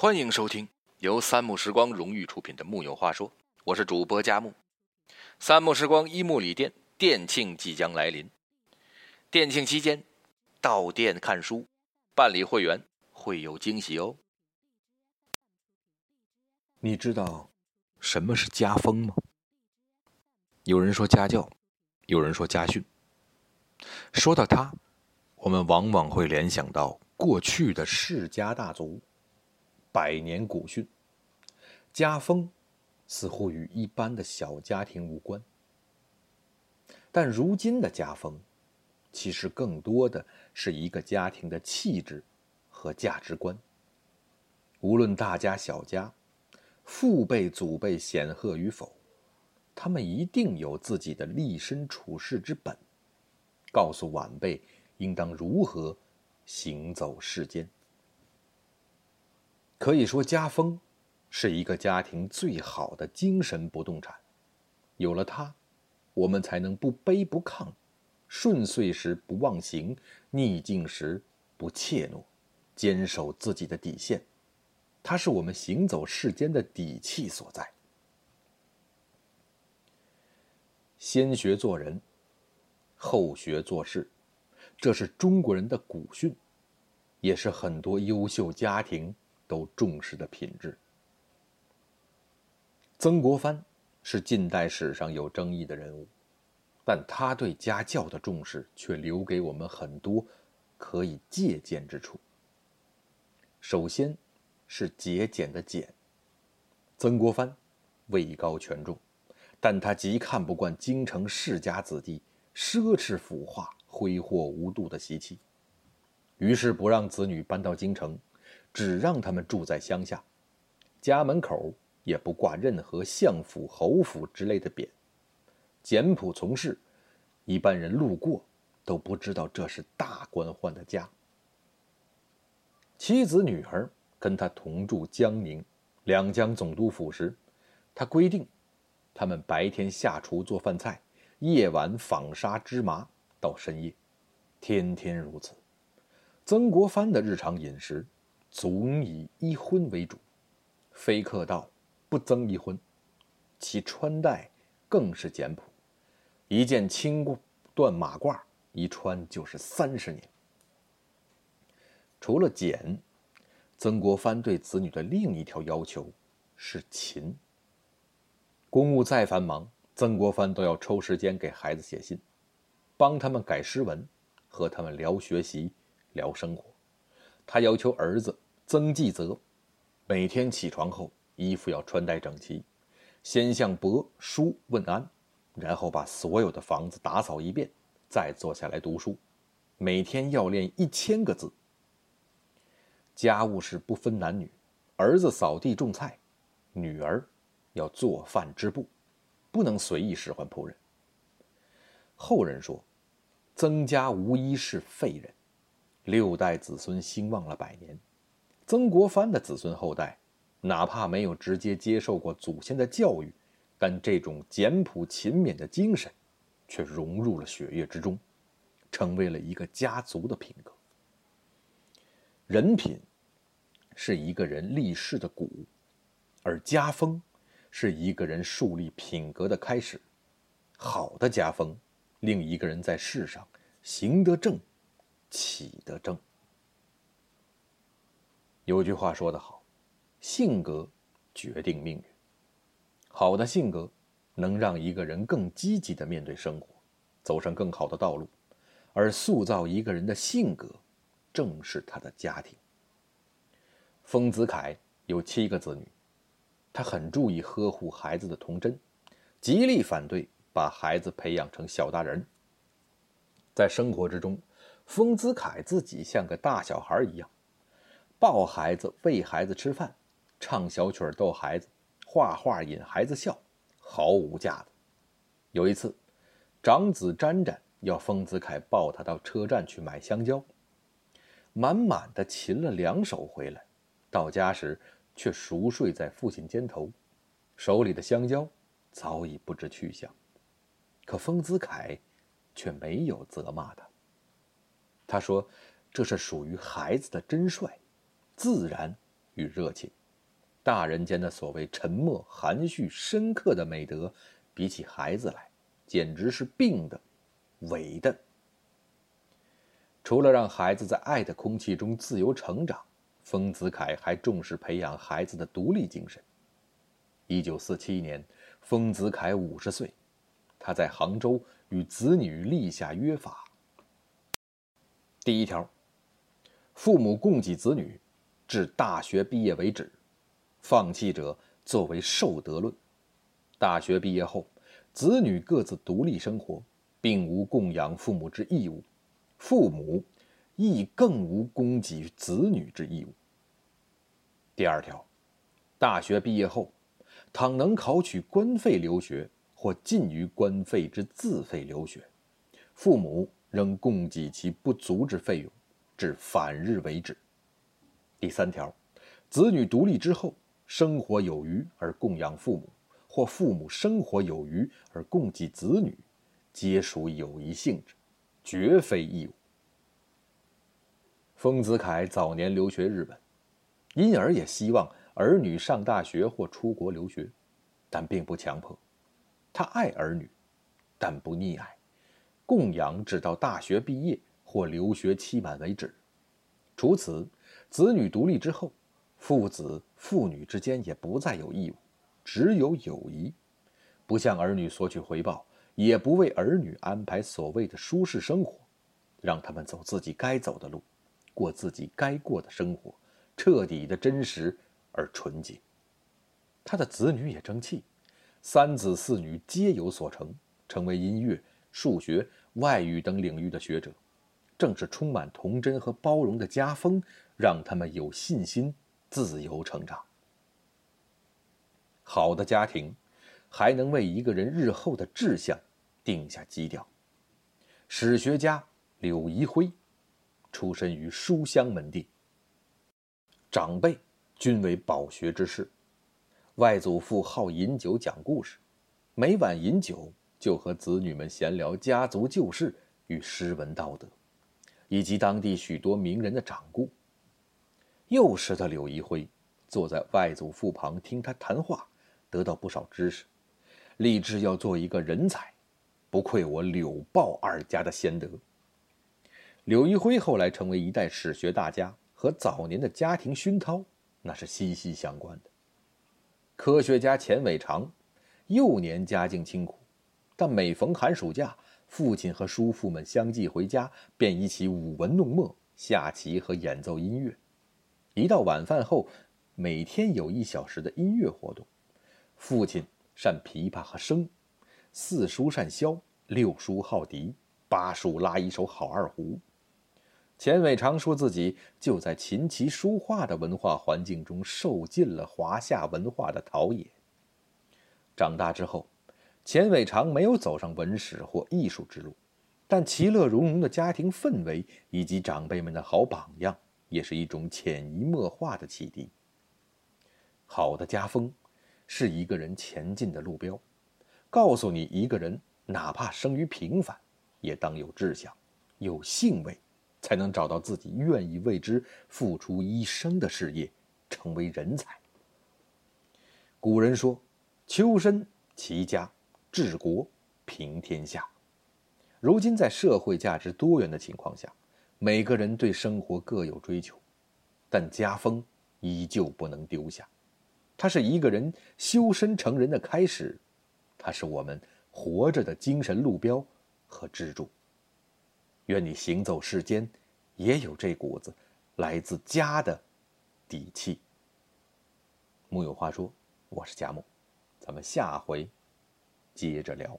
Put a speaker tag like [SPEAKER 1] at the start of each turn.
[SPEAKER 1] 欢迎收听由三木时光荣誉出品的《木有话说》，我是主播佳木。三木时光一木里店店庆即将来临，店庆期间到店看书、办理会员会有惊喜哦。你知道什么是家风吗？有人说家教，有人说家训。说到它，我们往往会联想到过去的世家大族。百年古训，家风似乎与一般的小家庭无关，但如今的家风，其实更多的是一个家庭的气质和价值观。无论大家小家，父辈祖辈显赫与否，他们一定有自己的立身处世之本，告诉晚辈应当如何行走世间。可以说，家风是一个家庭最好的精神不动产。有了它，我们才能不卑不亢，顺遂时不忘形，逆境时不怯懦，坚守自己的底线。它是我们行走世间的底气所在。先学做人，后学做事，这是中国人的古训，也是很多优秀家庭。都重视的品质。曾国藩是近代史上有争议的人物，但他对家教的重视却留给我们很多可以借鉴之处。首先，是节俭的俭。曾国藩位高权重，但他极看不惯京城世家子弟奢侈腐化、挥霍无度的习气，于是不让子女搬到京城。只让他们住在乡下，家门口也不挂任何相府、侯府之类的匾，简朴从事，一般人路过都不知道这是大官宦的家。妻子女儿跟他同住江宁两江总督府时，他规定，他们白天下厨做饭菜，夜晚纺纱织麻到深夜，天天如此。曾国藩的日常饮食。总以一婚为主，非客道不增一婚。其穿戴更是简朴，一件青缎马褂一穿就是三十年。除了俭，曾国藩对子女的另一条要求是勤。公务再繁忙，曾国藩都要抽时间给孩子写信，帮他们改诗文，和他们聊学习、聊生活。他要求儿子曾纪泽，每天起床后衣服要穿戴整齐，先向伯叔问安，然后把所有的房子打扫一遍，再坐下来读书，每天要练一千个字。家务事不分男女，儿子扫地种菜，女儿要做饭织布，不能随意使唤仆人。后人说，曾家无一是废人。六代子孙兴旺了百年，曾国藩的子孙后代，哪怕没有直接接受过祖先的教育，但这种简朴勤勉的精神，却融入了血液之中，成为了一个家族的品格。人品是一个人立世的骨，而家风是一个人树立品格的开始。好的家风，令一个人在世上行得正。起得正。有句话说得好，性格决定命运。好的性格能让一个人更积极的面对生活，走上更好的道路。而塑造一个人的性格，正是他的家庭。丰子恺有七个子女，他很注意呵护孩子的童真，极力反对把孩子培养成小大人。在生活之中。丰子恺自己像个大小孩一样，抱孩子、喂孩子吃饭、唱小曲逗孩子、画画引孩子笑，毫无架子。有一次，长子詹詹要丰子恺抱他到车站去买香蕉，满满的擒了两手回来，到家时却熟睡在父亲肩头，手里的香蕉早已不知去向。可丰子恺却没有责骂他。他说：“这是属于孩子的真率，自然与热情。大人间的所谓沉默、含蓄、深刻的美德，比起孩子来，简直是病的、伪的。除了让孩子在爱的空气中自由成长，丰子恺还重视培养孩子的独立精神。一九四七年，丰子恺五十岁，他在杭州与子女立下约法：第一条，父母供给子女，至大学毕业为止。放弃者作为受德论。大学毕业后，子女各自独立生活，并无供养父母之义务，父母亦更无供给子女之义务。第二条，大学毕业后，倘能考取官费留学或近于官费之自费留学，父母仍供给其不足之费用，至返日为止。第三条，子女独立之后。生活有余而供养父母，或父母生活有余而供给子女，皆属友谊性质，绝非义务。丰子恺早年留学日本，因而也希望儿女上大学或出国留学，但并不强迫。他爱儿女，但不溺爱，供养只到大学毕业或留学期满为止。除此，子女独立之后。父子、父女之间也不再有义务，只有友谊。不向儿女索取回报，也不为儿女安排所谓的舒适生活，让他们走自己该走的路，过自己该过的生活，彻底的真实而纯洁。他的子女也争气，三子四女皆有所成，成为音乐、数学、外语等领域的学者。正是充满童真和包容的家风，让他们有信心。自由成长。好的家庭，还能为一个人日后的志向定下基调。史学家柳仪辉，出身于书香门第，长辈均为饱学之士。外祖父好饮酒讲故事，每晚饮酒就和子女们闲聊家族旧事与诗文道德，以及当地许多名人的掌故。幼时的柳一辉坐在外祖父旁听他谈话，得到不少知识，立志要做一个人才，不愧我柳鲍二家的先德。柳一辉后来成为一代史学大家，和早年的家庭熏陶那是息息相关的。科学家钱伟长，幼年家境清苦，但每逢寒暑假，父亲和叔父们相继回家，便一起舞文弄墨、下棋和演奏音乐。一到晚饭后，每天有一小时的音乐活动。父亲善琵琶和笙，四叔善箫，六叔好笛，八叔拉一手好二胡。钱伟常说自己就在琴棋书画的文化环境中受尽了华夏文化的陶冶。长大之后，钱伟长没有走上文史或艺术之路，但其乐融融的家庭氛围以及长辈们的好榜样。也是一种潜移默化的启迪。好的家风，是一个人前进的路标，告诉你一个人哪怕生于平凡，也当有志向，有兴味，才能找到自己愿意为之付出一生的事业，成为人才。古人说：“修身齐家治国平天下。”如今在社会价值多元的情况下。每个人对生活各有追求，但家风依旧不能丢下。它是一个人修身成人的开始，它是我们活着的精神路标和支柱。愿你行走世间，也有这股子来自家的底气。木有话说，我是佳木，咱们下回接着聊。